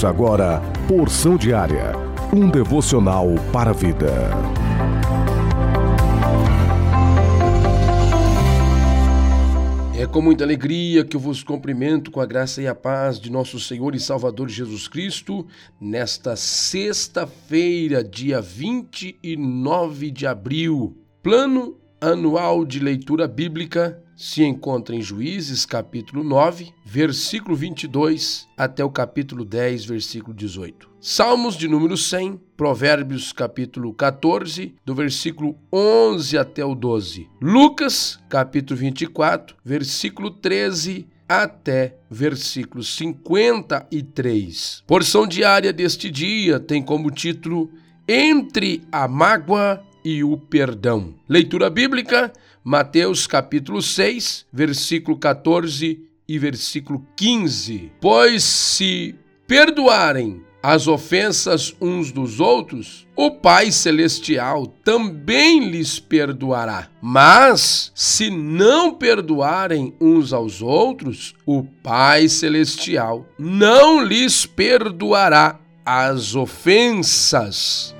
Ouça agora Porção Diária, um devocional para a vida. É com muita alegria que eu vos cumprimento com a graça e a paz de nosso Senhor e Salvador Jesus Cristo, nesta sexta-feira, dia 29 de abril. Plano anual de leitura bíblica se encontra em Juízes, capítulo 9, versículo 22 até o capítulo 10, versículo 18. Salmos de número 100, Provérbios, capítulo 14, do versículo 11 até o 12. Lucas, capítulo 24, versículo 13 até versículo 53. Porção diária deste dia tem como título Entre a mágoa e o perdão. Leitura bíblica, Mateus capítulo 6, versículo 14 e versículo 15. Pois se perdoarem as ofensas uns dos outros, o Pai Celestial também lhes perdoará. Mas, se não perdoarem uns aos outros, o Pai Celestial não lhes perdoará as ofensas.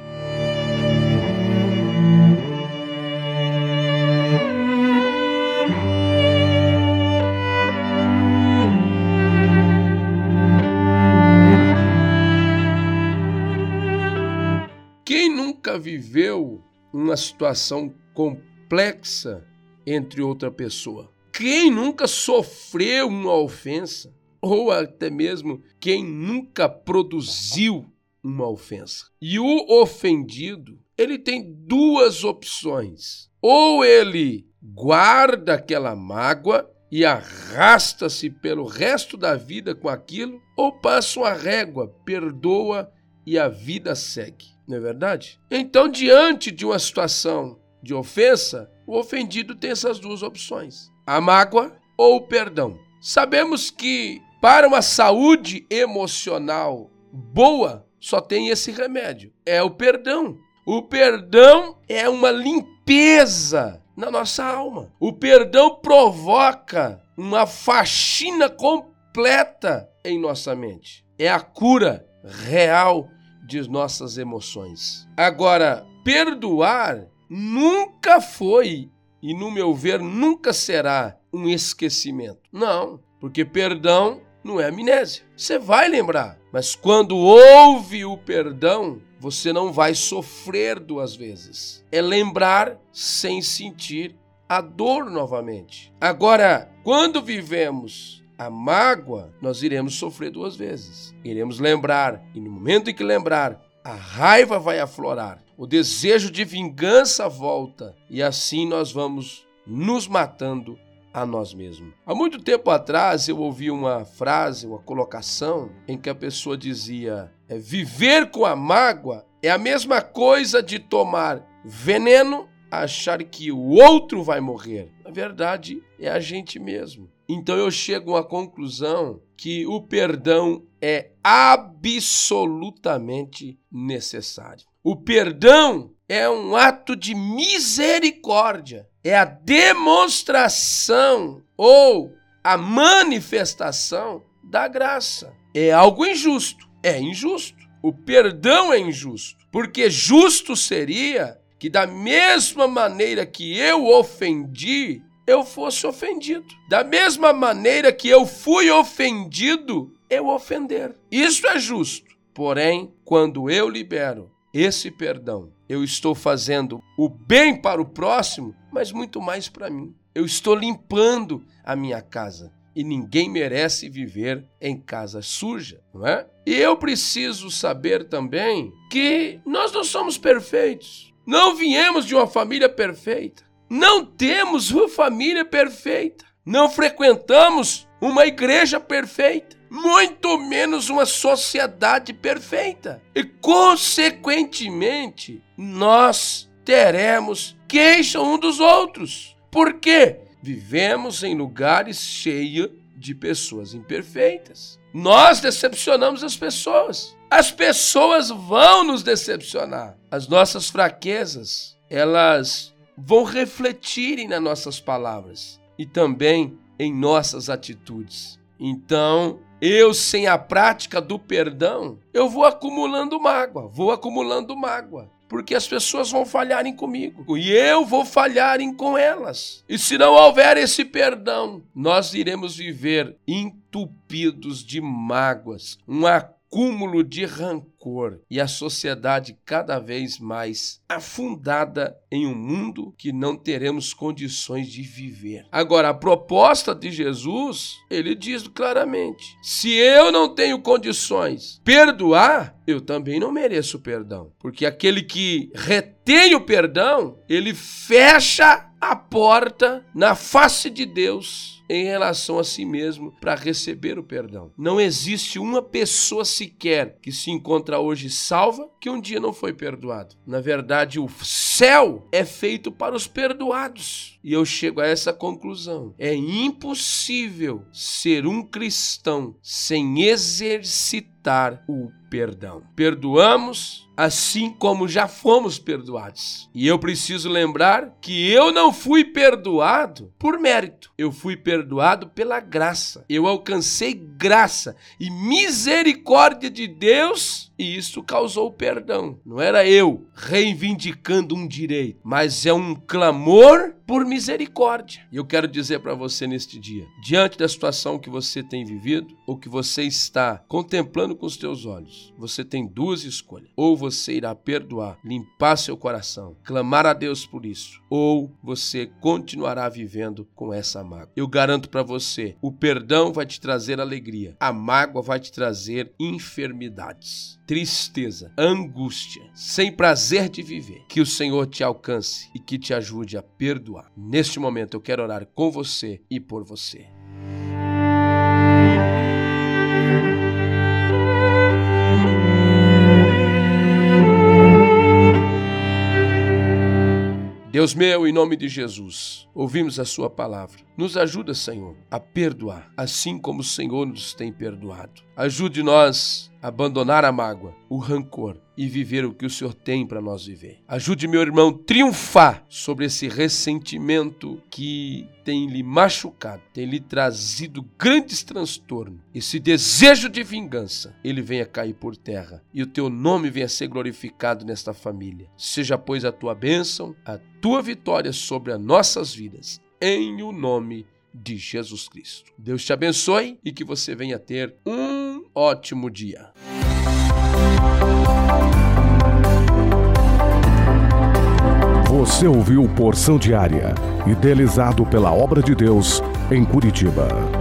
Viveu uma situação complexa entre outra pessoa? Quem nunca sofreu uma ofensa? Ou até mesmo quem nunca produziu uma ofensa? E o ofendido, ele tem duas opções. Ou ele guarda aquela mágoa e arrasta-se pelo resto da vida com aquilo, ou passa uma régua, perdoa e a vida segue não é verdade? Então, diante de uma situação de ofensa, o ofendido tem essas duas opções: a mágoa ou o perdão. Sabemos que para uma saúde emocional boa, só tem esse remédio: é o perdão. O perdão é uma limpeza na nossa alma. O perdão provoca uma faxina completa em nossa mente. É a cura real de nossas emoções. Agora, perdoar nunca foi, e no meu ver, nunca será um esquecimento. Não, porque perdão não é amnésia. Você vai lembrar, mas quando houve o perdão, você não vai sofrer duas vezes. É lembrar sem sentir a dor novamente. Agora, quando vivemos a mágoa, nós iremos sofrer duas vezes. Iremos lembrar, e no momento em que lembrar, a raiva vai aflorar, o desejo de vingança volta, e assim nós vamos nos matando a nós mesmos. Há muito tempo atrás eu ouvi uma frase, uma colocação, em que a pessoa dizia: é, viver com a mágoa é a mesma coisa de tomar veneno, achar que o outro vai morrer. Na verdade, é a gente mesmo. Então eu chego à conclusão que o perdão é absolutamente necessário. O perdão é um ato de misericórdia, é a demonstração ou a manifestação da graça. É algo injusto, é injusto. O perdão é injusto, porque justo seria que, da mesma maneira que eu ofendi, eu fosse ofendido. Da mesma maneira que eu fui ofendido, eu ofender. Isso é justo. Porém, quando eu libero esse perdão, eu estou fazendo o bem para o próximo, mas muito mais para mim. Eu estou limpando a minha casa e ninguém merece viver em casa suja, não é? E eu preciso saber também que nós não somos perfeitos. Não viemos de uma família perfeita. Não temos uma família perfeita. Não frequentamos uma igreja perfeita. Muito menos uma sociedade perfeita. E, consequentemente, nós teremos queixa um dos outros. Por quê? Vivemos em lugares cheios de pessoas imperfeitas. Nós decepcionamos as pessoas. As pessoas vão nos decepcionar. As nossas fraquezas, elas vão refletirem nas nossas palavras e também em nossas atitudes. Então, Eu, sem a prática do perdão, eu vou acumulando mágoa, vou acumulando mágoa porque as pessoas vão falharem comigo e eu vou falharem com elas. E se não houver esse perdão, nós iremos viver entupidos de mágoas, um acúmulo de rancor e a sociedade cada vez mais afundada em um mundo que não teremos condições de viver. Agora, a proposta de Jesus, ele diz claramente: se eu não tenho condições perdoar, eu também não mereço perdão, porque aquele que retém o perdão, ele fecha a porta na face de Deus em relação a si mesmo para receber o perdão. Não existe uma pessoa sequer que se encontra hoje salva que um dia não foi perdoado. Na verdade, o céu é feito para os perdoados. E eu chego a essa conclusão. É impossível ser um cristão sem exercitar o perdão. Perdoamos assim como já fomos perdoados. E eu preciso lembrar que eu não fui perdoado por mérito. Eu fui perdoado pela graça. Eu alcancei graça e misericórdia de Deus e isso causou perdão. Não era eu reivindicando um direito, mas é um clamor por misericórdia. E eu quero dizer para você neste dia, diante da situação que você tem vivido ou que você está contemplando com os teus olhos, você tem duas escolhas. Ou você irá perdoar, limpar seu coração, clamar a Deus por isso, ou você continuará vivendo com essa mágoa. Eu garanto para você, o perdão vai te trazer alegria, a mágoa vai te trazer enfermidades tristeza, angústia, sem prazer de viver, que o Senhor te alcance e que te ajude a perdoar. Neste momento eu quero orar com você e por você. Deus meu, em nome de Jesus, ouvimos a Sua palavra. Nos ajuda, Senhor, a perdoar, assim como o Senhor nos tem perdoado. Ajude-nós a abandonar a mágoa, o rancor e viver o que o Senhor tem para nós viver. Ajude meu irmão a triunfar sobre esse ressentimento que tem lhe machucado, tem lhe trazido grandes transtornos. Esse desejo de vingança, ele venha cair por terra e o teu nome venha ser glorificado nesta família. Seja, pois, a tua bênção, a tua vitória sobre as nossas vidas, em o nome de Jesus Cristo. Deus te abençoe e que você venha ter um ótimo dia. Você ouviu Porção Diária, idealizado pela Obra de Deus em Curitiba.